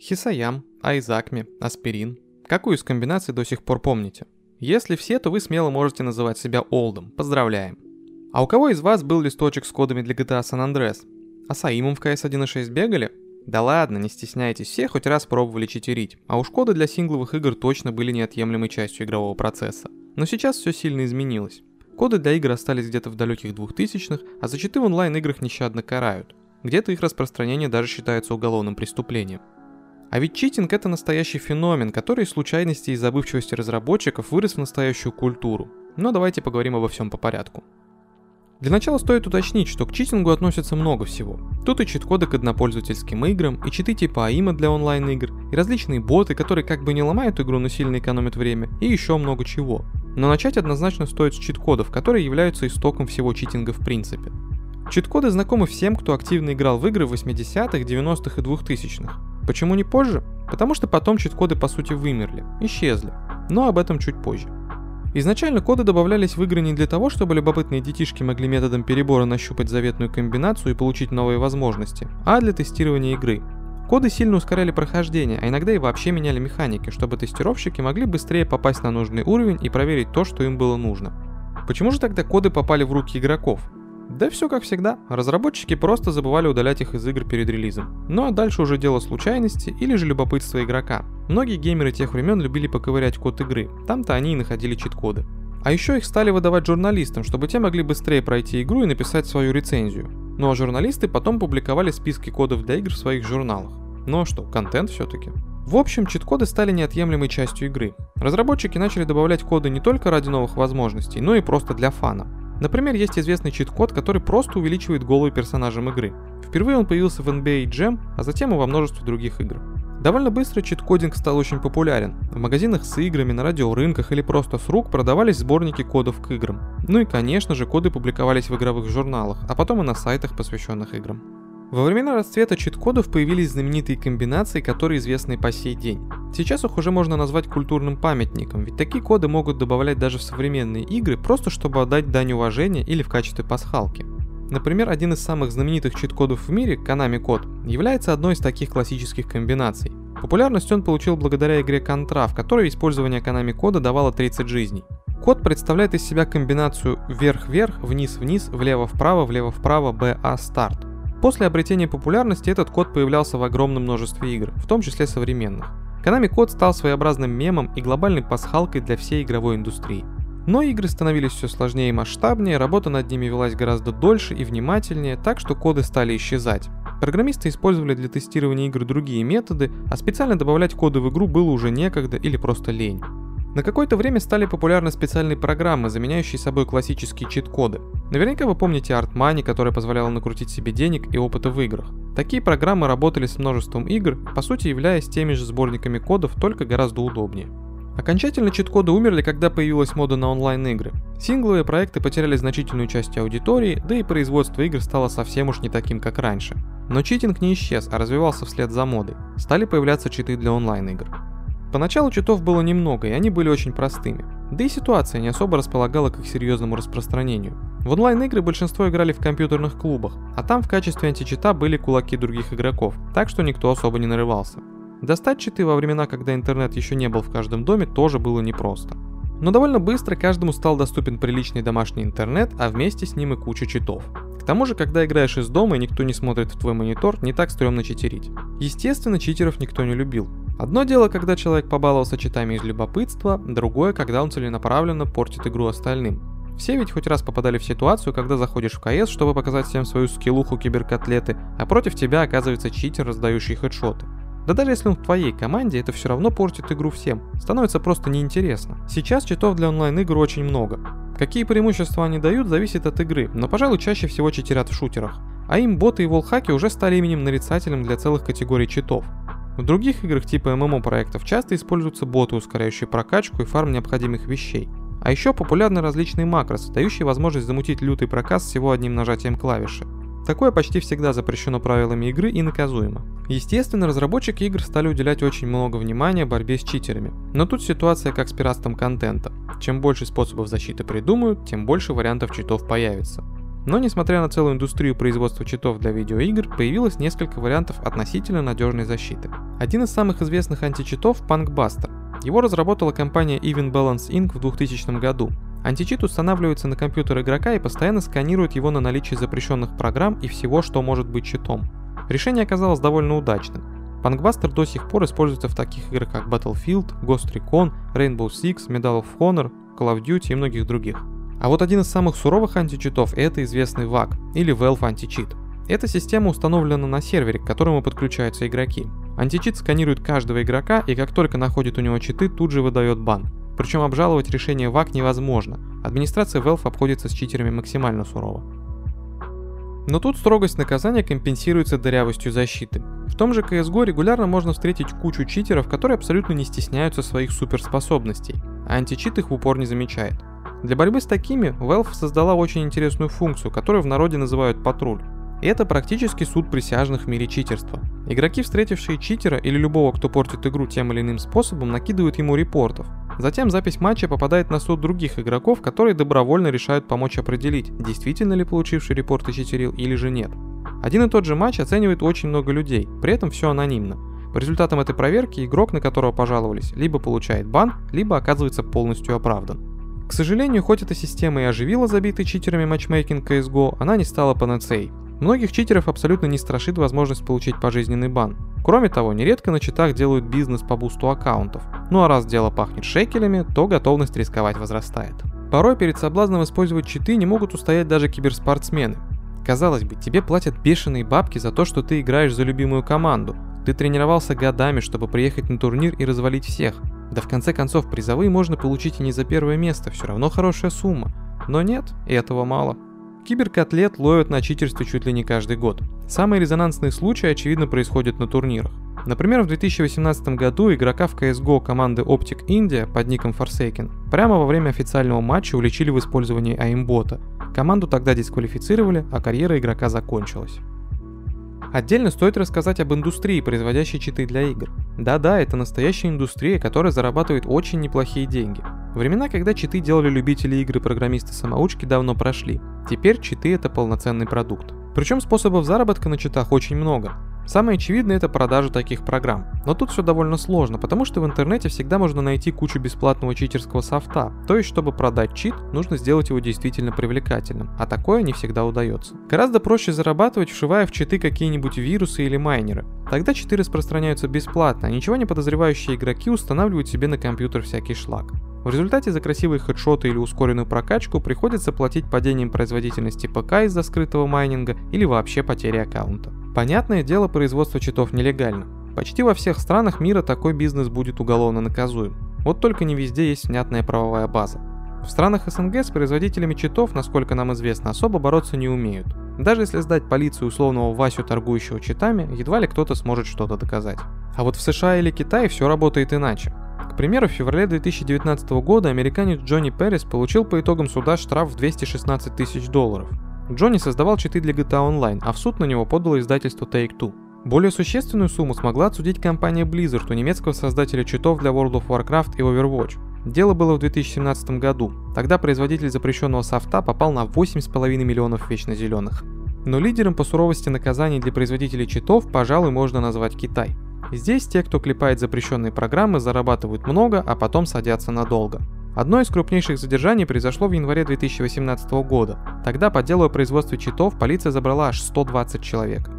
Хисаям, Айзакми, Аспирин. Какую из комбинаций до сих пор помните? Если все, то вы смело можете называть себя олдом. Поздравляем. А у кого из вас был листочек с кодами для GTA San Andreas? А Саимом в CS 1.6 бегали? Да ладно, не стесняйтесь, все хоть раз пробовали читерить, а уж коды для сингловых игр точно были неотъемлемой частью игрового процесса. Но сейчас все сильно изменилось. Коды для игр остались где-то в далеких 2000-х, а за читы в онлайн-играх нещадно карают. Где-то их распространение даже считается уголовным преступлением. А ведь читинг это настоящий феномен, который из случайности и забывчивости разработчиков вырос в настоящую культуру. Но давайте поговорим обо всем по порядку. Для начала стоит уточнить, что к читингу относится много всего. Тут и чит-коды к однопользовательским играм, и читы типа АИМа для онлайн-игр, и различные боты, которые как бы не ломают игру, но сильно экономят время, и еще много чего. Но начать однозначно стоит с чит-кодов, которые являются истоком всего читинга в принципе. Чит-коды знакомы всем, кто активно играл в игры в 80-х, 90-х и 2000-х. Почему не позже? Потому что потом чит-коды по сути вымерли, исчезли. Но об этом чуть позже. Изначально коды добавлялись в игры не для того, чтобы любопытные детишки могли методом перебора нащупать заветную комбинацию и получить новые возможности, а для тестирования игры. Коды сильно ускоряли прохождение, а иногда и вообще меняли механики, чтобы тестировщики могли быстрее попасть на нужный уровень и проверить то, что им было нужно. Почему же тогда коды попали в руки игроков? Да все как всегда, разработчики просто забывали удалять их из игр перед релизом. Ну а дальше уже дело случайности или же любопытства игрока. Многие геймеры тех времен любили поковырять код игры, там-то они и находили чит-коды. А еще их стали выдавать журналистам, чтобы те могли быстрее пройти игру и написать свою рецензию. Ну а журналисты потом публиковали списки кодов для игр в своих журналах. Ну а что, контент все-таки. В общем, чит-коды стали неотъемлемой частью игры. Разработчики начали добавлять коды не только ради новых возможностей, но и просто для фана. Например, есть известный чит-код, который просто увеличивает головы персонажам игры. Впервые он появился в NBA Jam, а затем и во множестве других игр. Довольно быстро чит-кодинг стал очень популярен. В магазинах с играми, на радиорынках или просто с рук продавались сборники кодов к играм. Ну и конечно же коды публиковались в игровых журналах, а потом и на сайтах, посвященных играм. Во времена расцвета чит-кодов появились знаменитые комбинации, которые известны по сей день. Сейчас их уже можно назвать культурным памятником, ведь такие коды могут добавлять даже в современные игры, просто чтобы отдать дань уважения или в качестве пасхалки. Например, один из самых знаменитых чит-кодов в мире, Konami код, является одной из таких классических комбинаций. Популярность он получил благодаря игре Contra, в которой использование Konami кода давало 30 жизней. Код представляет из себя комбинацию вверх-вверх, вниз-вниз, влево-вправо, влево-вправо, BA старт. После обретения популярности этот код появлялся в огромном множестве игр, в том числе современных. Konami код стал своеобразным мемом и глобальной пасхалкой для всей игровой индустрии. Но игры становились все сложнее и масштабнее, работа над ними велась гораздо дольше и внимательнее, так что коды стали исчезать. Программисты использовали для тестирования игр другие методы, а специально добавлять коды в игру было уже некогда или просто лень. На какое-то время стали популярны специальные программы, заменяющие собой классические чит-коды. Наверняка вы помните Art Money, которая позволяла накрутить себе денег и опыта в играх. Такие программы работали с множеством игр, по сути являясь теми же сборниками кодов, только гораздо удобнее. Окончательно чит-коды умерли, когда появилась мода на онлайн-игры. Сингловые проекты потеряли значительную часть аудитории, да и производство игр стало совсем уж не таким, как раньше. Но читинг не исчез, а развивался вслед за модой. Стали появляться читы для онлайн-игр. Поначалу читов было немного, и они были очень простыми. Да и ситуация не особо располагала к их серьезному распространению. В онлайн-игры большинство играли в компьютерных клубах, а там в качестве античита были кулаки других игроков, так что никто особо не нарывался. Достать читы во времена, когда интернет еще не был в каждом доме, тоже было непросто. Но довольно быстро каждому стал доступен приличный домашний интернет, а вместе с ним и куча читов. К тому же, когда играешь из дома и никто не смотрит в твой монитор, не так стрёмно читерить. Естественно, читеров никто не любил. Одно дело, когда человек побаловался читами из любопытства, другое, когда он целенаправленно портит игру остальным. Все ведь хоть раз попадали в ситуацию, когда заходишь в КС, чтобы показать всем свою скиллуху киберкотлеты, а против тебя оказывается читер, раздающий хедшоты. Да даже если он в твоей команде, это все равно портит игру всем. Становится просто неинтересно. Сейчас читов для онлайн-игр очень много. Какие преимущества они дают, зависит от игры, но, пожалуй, чаще всего читерят в шутерах. А им боты и волхаки уже стали именем нарицателем для целых категорий читов. В других играх типа ММО проектов часто используются боты, ускоряющие прокачку и фарм необходимых вещей. А еще популярны различные макросы, дающие возможность замутить лютый проказ всего одним нажатием клавиши. Такое почти всегда запрещено правилами игры и наказуемо. Естественно, разработчики игр стали уделять очень много внимания борьбе с читерами. Но тут ситуация как с пиратством контента. Чем больше способов защиты придумают, тем больше вариантов читов появится. Но несмотря на целую индустрию производства читов для видеоигр, появилось несколько вариантов относительно надежной защиты. Один из самых известных античитов – Punkbuster. Его разработала компания Even Balance Inc. в 2000 году. Античит устанавливается на компьютер игрока и постоянно сканирует его на наличие запрещенных программ и всего, что может быть читом. Решение оказалось довольно удачным. Punkbuster до сих пор используется в таких играх как Battlefield, Ghost Recon, Rainbow Six, Medal of Honor, Call of Duty и многих других. А вот один из самых суровых античитов – это известный VAC, или Valve Anti-Cheat. Эта система установлена на сервере, к которому подключаются игроки. Античит сканирует каждого игрока и как только находит у него читы, тут же выдает бан. Причем обжаловать решение ВАК невозможно. Администрация Valve обходится с читерами максимально сурово. Но тут строгость наказания компенсируется дырявостью защиты. В том же CSGO регулярно можно встретить кучу читеров, которые абсолютно не стесняются своих суперспособностей, а античит их в упор не замечает. Для борьбы с такими Valve создала очень интересную функцию, которую в народе называют патруль. И это практически суд присяжных в мире читерства. Игроки, встретившие читера или любого, кто портит игру тем или иным способом, накидывают ему репортов. Затем запись матча попадает на суд других игроков, которые добровольно решают помочь определить, действительно ли получивший репорты читерил или же нет. Один и тот же матч оценивает очень много людей, при этом все анонимно. По результатам этой проверки игрок, на которого пожаловались, либо получает бан, либо оказывается полностью оправдан. К сожалению, хоть эта система и оживила забитый читерами матчмейкинг CSGO, она не стала панацеей. Многих читеров абсолютно не страшит возможность получить пожизненный бан. Кроме того, нередко на читах делают бизнес по бусту аккаунтов. Ну а раз дело пахнет шекелями, то готовность рисковать возрастает. Порой перед соблазном использовать читы не могут устоять даже киберспортсмены. Казалось бы, тебе платят бешеные бабки за то, что ты играешь за любимую команду. Ты тренировался годами, чтобы приехать на турнир и развалить всех. Да в конце концов, призовые можно получить и не за первое место, все равно хорошая сумма. Но нет, и этого мало. Киберкотлет ловят на читерстве чуть ли не каждый год. Самые резонансные случаи, очевидно, происходят на турнирах. Например, в 2018 году игрока в CSGO команды Optic India под ником Forsaken прямо во время официального матча уличили в использовании аимбота. Команду тогда дисквалифицировали, а карьера игрока закончилась. Отдельно стоит рассказать об индустрии, производящей читы для игр. Да-да, это настоящая индустрия, которая зарабатывает очень неплохие деньги. Времена, когда читы делали любители игр и программисты-самоучки, давно прошли. Теперь читы это полноценный продукт. Причем способов заработка на читах очень много. Самое очевидное это продажа таких программ. Но тут все довольно сложно, потому что в интернете всегда можно найти кучу бесплатного читерского софта. То есть, чтобы продать чит, нужно сделать его действительно привлекательным, а такое не всегда удается. Гораздо проще зарабатывать, вшивая в читы какие-нибудь вирусы или майнеры. Тогда читы распространяются бесплатно, а ничего не подозревающие игроки устанавливают себе на компьютер всякий шлак. В результате за красивые хедшоты или ускоренную прокачку приходится платить падением производительности ПК из-за скрытого майнинга или вообще потери аккаунта. Понятное дело, производство читов нелегально. Почти во всех странах мира такой бизнес будет уголовно наказуем. Вот только не везде есть внятная правовая база. В странах СНГ с производителями читов, насколько нам известно, особо бороться не умеют. Даже если сдать полицию условного Васю, торгующего читами, едва ли кто-то сможет что-то доказать. А вот в США или Китае все работает иначе. К примеру, в феврале 2019 года американец Джонни Перрис получил по итогам суда штраф в 216 тысяч долларов. Джонни создавал читы для GTA Online, а в суд на него подало издательство Take-Two. Более существенную сумму смогла отсудить компания Blizzard у немецкого создателя читов для World of Warcraft и Overwatch. Дело было в 2017 году. Тогда производитель запрещенного софта попал на 8,5 миллионов вечно зеленых. Но лидером по суровости наказаний для производителей читов, пожалуй, можно назвать Китай. Здесь те, кто клепает запрещенные программы, зарабатывают много, а потом садятся надолго. Одно из крупнейших задержаний произошло в январе 2018 года. Тогда по делу о производстве читов полиция забрала аж 120 человек.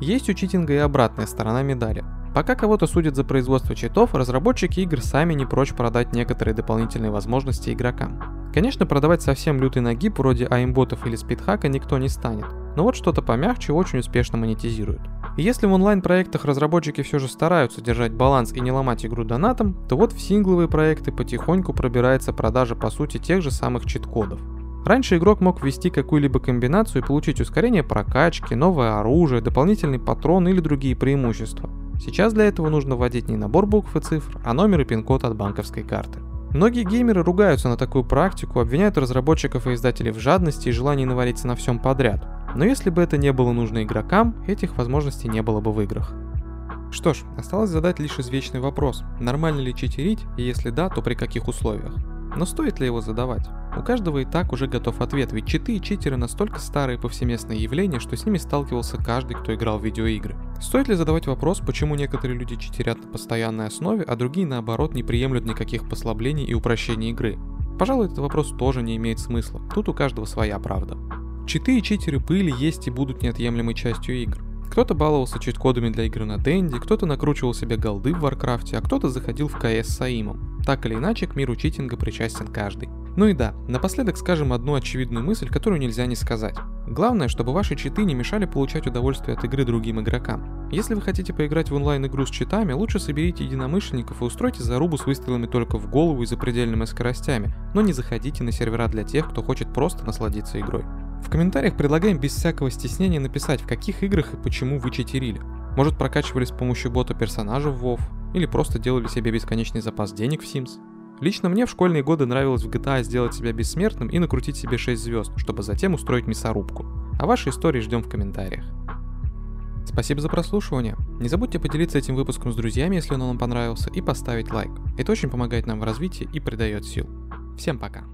Есть у читинга и обратная сторона медали. Пока кого-то судят за производство читов, разработчики игр сами не прочь продать некоторые дополнительные возможности игрокам. Конечно, продавать совсем лютый нагиб вроде аимботов или спидхака никто не станет, но вот что-то помягче очень успешно монетизируют. Если в онлайн-проектах разработчики все же стараются держать баланс и не ломать игру донатом, то вот в сингловые проекты потихоньку пробирается продажа по сути тех же самых чит-кодов. Раньше игрок мог ввести какую-либо комбинацию и получить ускорение прокачки, новое оружие, дополнительный патрон или другие преимущества. Сейчас для этого нужно вводить не набор букв и цифр, а номер и пин-код от банковской карты. Многие геймеры ругаются на такую практику, обвиняют разработчиков и издателей в жадности и желании навариться на всем подряд. Но если бы это не было нужно игрокам, этих возможностей не было бы в играх. Что ж, осталось задать лишь извечный вопрос, нормально ли читерить, и если да, то при каких условиях. Но стоит ли его задавать? У каждого и так уже готов ответ, ведь читы и читеры настолько старые повсеместные явления, что с ними сталкивался каждый, кто играл в видеоигры. Стоит ли задавать вопрос, почему некоторые люди читерят на постоянной основе, а другие наоборот не приемлют никаких послаблений и упрощений игры? Пожалуй, этот вопрос тоже не имеет смысла, тут у каждого своя правда. Читы и читеры были, есть и будут неотъемлемой частью игр. Кто-то баловался чит-кодами для игры на Денди, кто-то накручивал себе голды в Варкрафте, а кто-то заходил в КС с аимом. Так или иначе, к миру читинга причастен каждый. Ну и да, напоследок скажем одну очевидную мысль, которую нельзя не сказать. Главное, чтобы ваши читы не мешали получать удовольствие от игры другим игрокам. Если вы хотите поиграть в онлайн-игру с читами, лучше соберите единомышленников и устройте зарубу с выстрелами только в голову и запредельными скоростями, но не заходите на сервера для тех, кто хочет просто насладиться игрой. В комментариях предлагаем без всякого стеснения написать, в каких играх и почему вы читерили. Может прокачивали с помощью бота персонажа в WoW, или просто делали себе бесконечный запас денег в Sims. Лично мне в школьные годы нравилось в GTA сделать себя бессмертным и накрутить себе 6 звезд, чтобы затем устроить мясорубку. А ваши истории ждем в комментариях. Спасибо за прослушивание. Не забудьте поделиться этим выпуском с друзьями, если он вам понравился, и поставить лайк. Это очень помогает нам в развитии и придает сил. Всем пока.